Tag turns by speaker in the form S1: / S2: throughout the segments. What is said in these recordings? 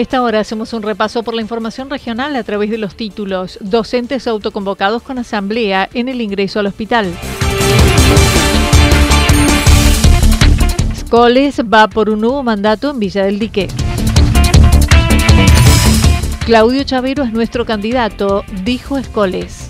S1: Esta hora hacemos un repaso por la información regional a través de los títulos Docentes autoconvocados con asamblea en el ingreso al hospital. Scoles va por un nuevo mandato en Villa del Dique. Claudio Chavero es nuestro candidato, dijo Escoles.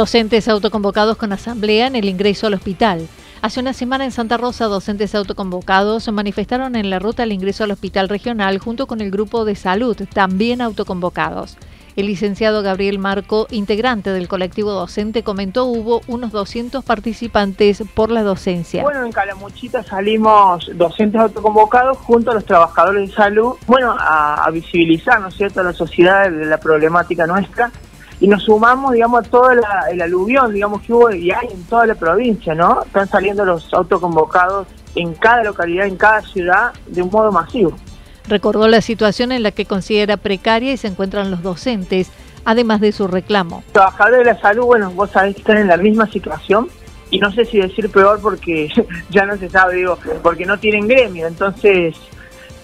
S1: Docentes autoconvocados con asamblea en el ingreso al hospital. Hace una semana en Santa Rosa, docentes autoconvocados se manifestaron en la ruta al ingreso al hospital regional junto con el grupo de salud, también autoconvocados. El licenciado Gabriel Marco, integrante del colectivo docente, comentó hubo unos 200 participantes por la docencia.
S2: Bueno, en Calamuchita salimos docentes autoconvocados junto a los trabajadores de salud, bueno, a, a visibilizar, ¿no es cierto?, a la sociedad de la problemática nuestra y nos sumamos, digamos, a todo el aluvión, digamos, que hubo y hay en toda la provincia, ¿no? Están saliendo los autoconvocados en cada localidad, en cada ciudad, de un modo masivo.
S1: Recordó la situación en la que considera precaria y se encuentran los docentes, además de su reclamo.
S2: Trabajadores de la salud, bueno, vos sabés que están en la misma situación, y no sé si decir peor porque ya no se sabe, digo, porque no tienen gremio, entonces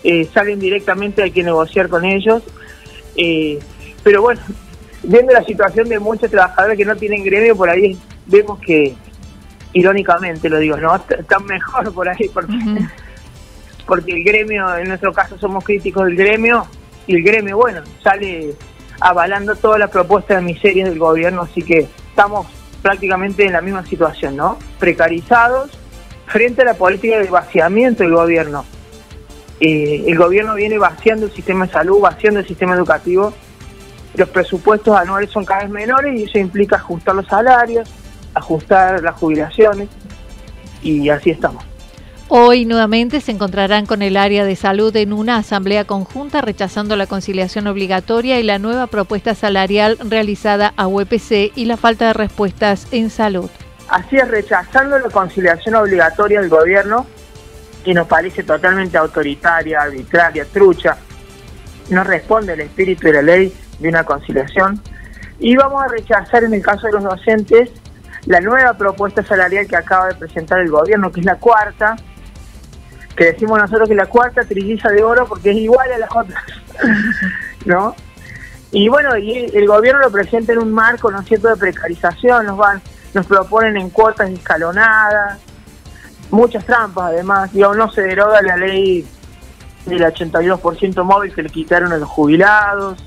S2: eh, salen directamente, hay que negociar con ellos. Eh, pero bueno, viendo la situación de muchos trabajadores que no tienen gremio, por ahí vemos que, irónicamente lo digo, ¿no? Están mejor por ahí, porque, porque el gremio, en nuestro caso somos críticos del gremio, y el gremio, bueno, sale avalando todas las propuestas de miserias del gobierno, así que estamos prácticamente en la misma situación, ¿no? Precarizados frente a la política de vaciamiento del gobierno. Eh, el gobierno viene vaciando el sistema de salud, vaciando el sistema educativo, los presupuestos anuales son cada vez menores y eso implica ajustar los salarios, ajustar las jubilaciones y así estamos.
S1: Hoy nuevamente se encontrarán con el área de salud en una asamblea conjunta rechazando la conciliación obligatoria y la nueva propuesta salarial realizada a UPC y la falta de respuestas en salud.
S2: Así es, rechazando la conciliación obligatoria del gobierno, que nos parece totalmente autoritaria, arbitraria, trucha, no responde al espíritu de la ley de una conciliación. Y vamos a rechazar en el caso de los docentes la nueva propuesta salarial que acaba de presentar el gobierno, que es la cuarta, que decimos nosotros que la cuarta trilliza de oro porque es igual a las otras, ¿no? Y bueno, y el gobierno lo presenta en un marco, ¿no es cierto?, de precarización, nos van, nos proponen en cuotas escalonadas, muchas trampas además, digamos, no se deroga la ley del 82% móvil que le quitaron a los jubilados,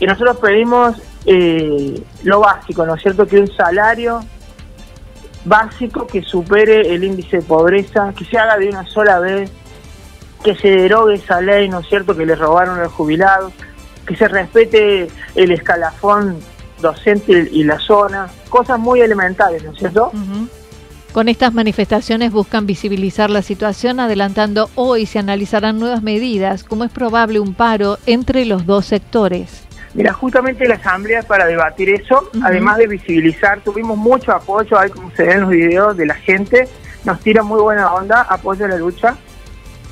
S2: y nosotros pedimos eh, lo básico, ¿no es cierto? Que un salario básico que supere el índice de pobreza, que se haga de una sola vez, que se derogue esa ley, ¿no es cierto?, que le robaron a los jubilados, que se respete el escalafón docente y la zona, cosas muy elementales, ¿no es cierto?
S1: Con estas manifestaciones buscan visibilizar la situación, adelantando hoy se analizarán nuevas medidas, como es probable un paro entre los dos sectores.
S2: Mira, justamente la asamblea para debatir eso, además de visibilizar, tuvimos mucho apoyo, ahí como se ven en los videos de la gente, nos tira muy buena onda, apoyo a la lucha,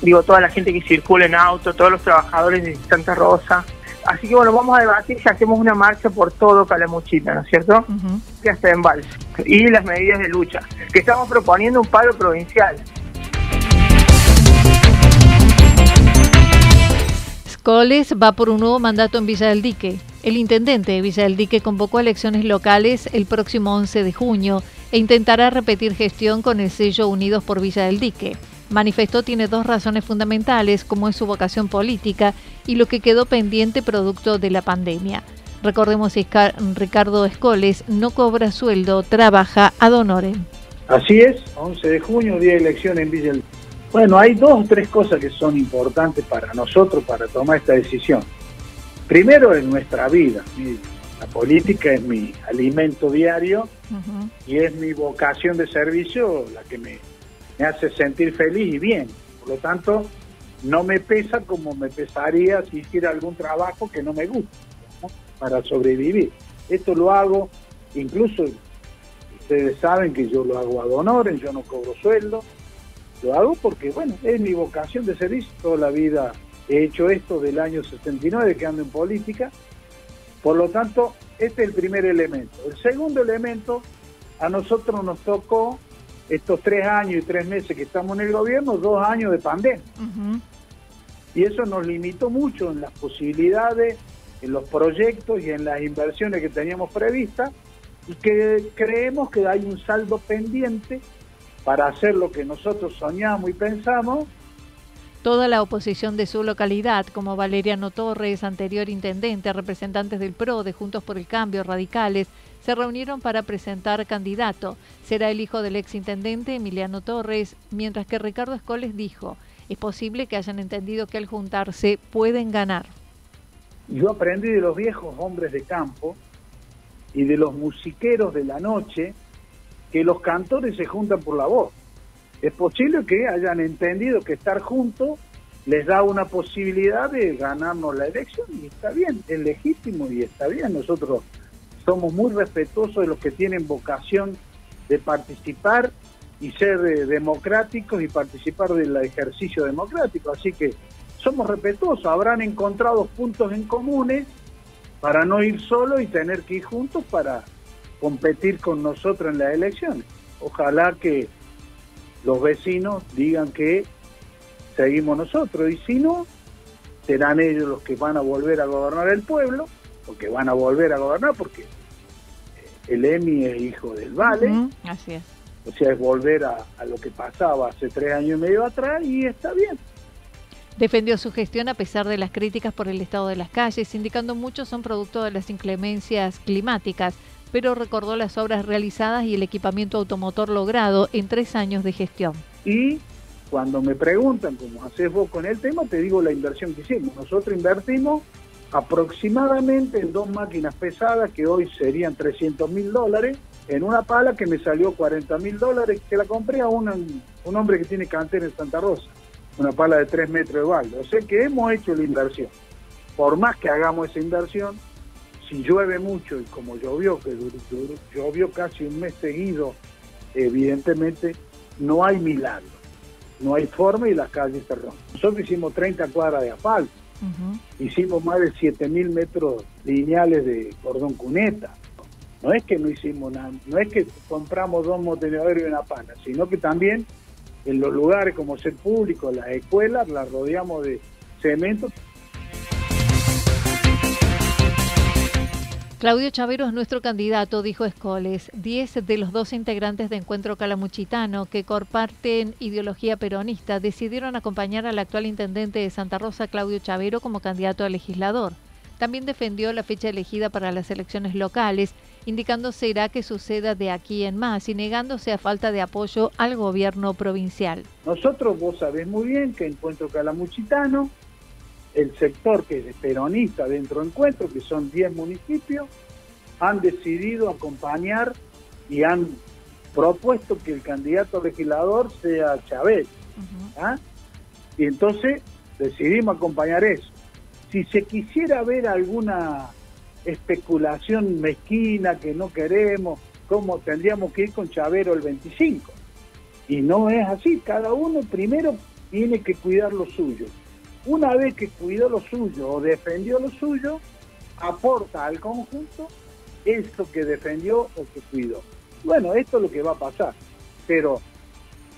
S2: digo, toda la gente que circula en auto, todos los trabajadores de Santa Rosa. Así que bueno, vamos a debatir si hacemos una marcha por todo Calamuchita, ¿no es cierto? Que hasta en Vals. Y las medidas de lucha, que estamos proponiendo un paro provincial.
S1: Coles va por un nuevo mandato en Villa del Dique. El intendente de Villa del Dique convocó elecciones locales el próximo 11 de junio e intentará repetir gestión con el sello Unidos por Villa del Dique. Manifestó tiene dos razones fundamentales, como es su vocación política y lo que quedó pendiente producto de la pandemia. Recordemos que Ricardo Escoles no cobra sueldo, trabaja a honorem.
S3: Así es, 11 de junio, día de elección en Villa del Dique. Bueno, hay dos o tres cosas que son importantes para nosotros para tomar esta decisión. Primero, en nuestra vida. La política es mi alimento diario y es mi vocación de servicio la que me, hace sentir feliz y bien. Por lo tanto, no me pesa como me pesaría si hiciera algún trabajo que no me gusta para sobrevivir. Esto lo hago, incluso ustedes saben que yo lo hago a honores, yo no cobro sueldo, lo hago porque, bueno, es mi vocación de servicio. Toda la vida he hecho esto del año 69 que ando en política. Por lo tanto, este es el primer elemento. El segundo elemento, a nosotros nos tocó estos tres años y tres meses que estamos en el gobierno, dos años de pandemia. Y eso nos limitó mucho en las posibilidades, en los proyectos y en las inversiones que teníamos previstas y que creemos que hay un saldo pendiente para hacer lo que nosotros soñamos y pensamos.
S1: Toda la oposición de su localidad, como Valeriano Torres, anterior intendente, representantes del PRO, de Juntos por el Cambio, radicales, se reunieron para presentar candidato. Será el hijo del ex intendente Emiliano Torres, mientras que Ricardo Escoles dijo, es posible que hayan entendido que al juntarse pueden ganar.
S3: Yo aprendí de los viejos hombres de campo y de los musiqueros de la noche que los cantores se juntan por la voz. Es posible que hayan entendido que estar juntos les da una posibilidad de ganarnos la elección y está bien, es legítimo y está bien. Nosotros somos muy respetuosos de los que tienen vocación de participar y ser eh, democráticos y participar del ejercicio democrático. Así que somos respetuosos, habrán encontrado puntos en comunes para no ir solo y tener que ir juntos para competir con nosotros en las elecciones. Ojalá que los vecinos digan que seguimos nosotros y si no, serán ellos los que van a volver a gobernar el pueblo, porque van a volver a gobernar porque eh, el EMI es hijo del Vale.
S1: así es.
S3: O sea, es volver a, a lo que pasaba hace tres años y medio atrás y está bien.
S1: Defendió su gestión a pesar de las críticas por el estado de las calles, indicando muchos son producto de las inclemencias climáticas pero recordó las obras realizadas y el equipamiento automotor logrado en tres años de gestión.
S3: Y cuando me preguntan cómo haces vos con el tema, te digo la inversión que hicimos. Nosotros invertimos aproximadamente en dos máquinas pesadas que hoy serían 300 mil dólares, en una pala que me salió 40 mil dólares, que la compré a un, un hombre que tiene cantera en Santa Rosa, una pala de 3 metros de balde. O sea que hemos hecho la inversión. Por más que hagamos esa inversión, si llueve mucho y como llovió, que llovió casi un mes seguido, evidentemente no hay milagro, no hay forma y las calles se rompen. Nosotros hicimos 30 cuadras de asfalto, hicimos más de 7.000 metros lineales de cordón cuneta. No es que no hicimos nada, no es que compramos dos motenedores y una pana, sino que también en los lugares como ser público, las escuelas, las rodeamos de cemento
S1: Claudio Chavero es nuestro candidato, dijo Escoles. Diez de los dos integrantes de Encuentro Calamuchitano, que comparten ideología peronista, decidieron acompañar al actual intendente de Santa Rosa, Claudio Chavero, como candidato a legislador. También defendió la fecha elegida para las elecciones locales, indicando será que suceda de aquí en más y negándose a falta de apoyo al gobierno provincial.
S3: Nosotros, vos sabés muy bien que Encuentro Calamuchitano el sector que es peronista dentro de Encuentro, que son 10 municipios, han decidido acompañar y han propuesto que el candidato legislador sea Chávez. ¿ah? Y entonces decidimos acompañar eso. Si se quisiera ver alguna especulación mezquina que no queremos, ¿cómo tendríamos que ir con Chavero el 25? Y no es así, cada uno primero tiene que cuidar lo suyo. Una vez que cuidó lo suyo o defendió lo suyo, aporta al conjunto esto que defendió o que cuidó. Bueno, esto es lo que va a pasar. Pero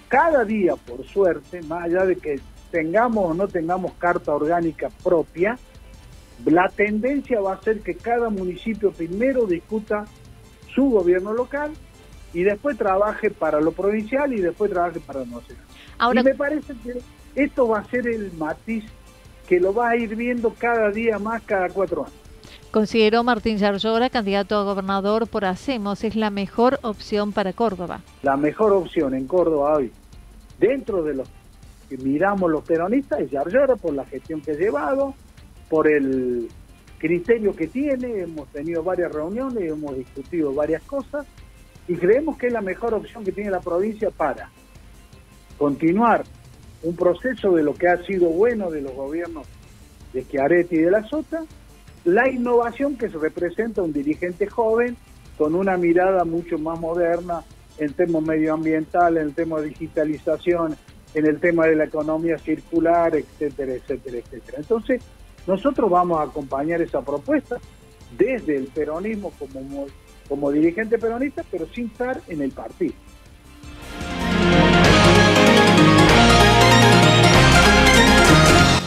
S3: cada día, por suerte, más allá de que tengamos o no tengamos carta orgánica propia, la tendencia va a ser que cada municipio primero discuta su gobierno local y después trabaje para lo provincial y después trabaje para lo nacional. Ahora, y me parece que esto va a ser el matiz que lo va a ir viendo cada día más, cada cuatro años.
S1: Consideró Martín Yarlora, candidato a gobernador por Hacemos, es la mejor opción para Córdoba.
S3: La mejor opción en Córdoba hoy, dentro de los que miramos los peronistas, es Yarlora por la gestión que ha llevado, por el criterio que tiene, hemos tenido varias reuniones, hemos discutido varias cosas y creemos que es la mejor opción que tiene la provincia para continuar un proceso de lo que ha sido bueno de los gobiernos de Chiaretti y de la Sota, la innovación que se representa un dirigente joven con una mirada mucho más moderna en temas medioambientales, en el tema de digitalización, en el tema de la economía circular, etcétera, etcétera, etcétera. Entonces, nosotros vamos a acompañar esa propuesta desde el peronismo como, como dirigente peronista, pero sin estar en el partido.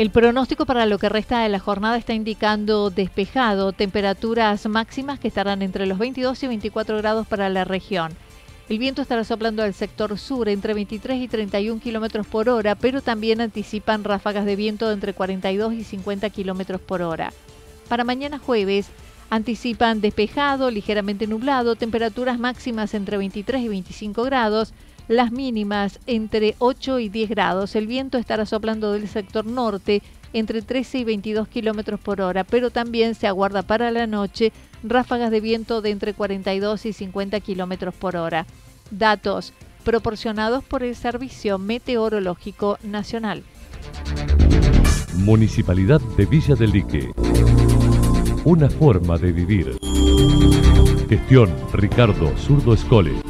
S1: El pronóstico para lo que resta de la jornada está indicando despejado, temperaturas máximas que estarán entre los 22 y 24 grados para la región. El viento estará soplando al sector sur entre 23 y 31 kilómetros por hora, pero también anticipan ráfagas de viento entre 42 y 50 kilómetros por hora. Para mañana jueves, anticipan despejado, ligeramente nublado, temperaturas máximas entre 23 y 25 grados, las mínimas entre 8 y 10 grados. El viento estará soplando del sector norte entre 13 y 22 kilómetros por hora, pero también se aguarda para la noche ráfagas de viento de entre 42 y 50 kilómetros por hora. Datos proporcionados por el Servicio Meteorológico Nacional.
S4: Municipalidad de Villa del Lique. Una forma de vivir. Gestión Ricardo Zurdo Escole.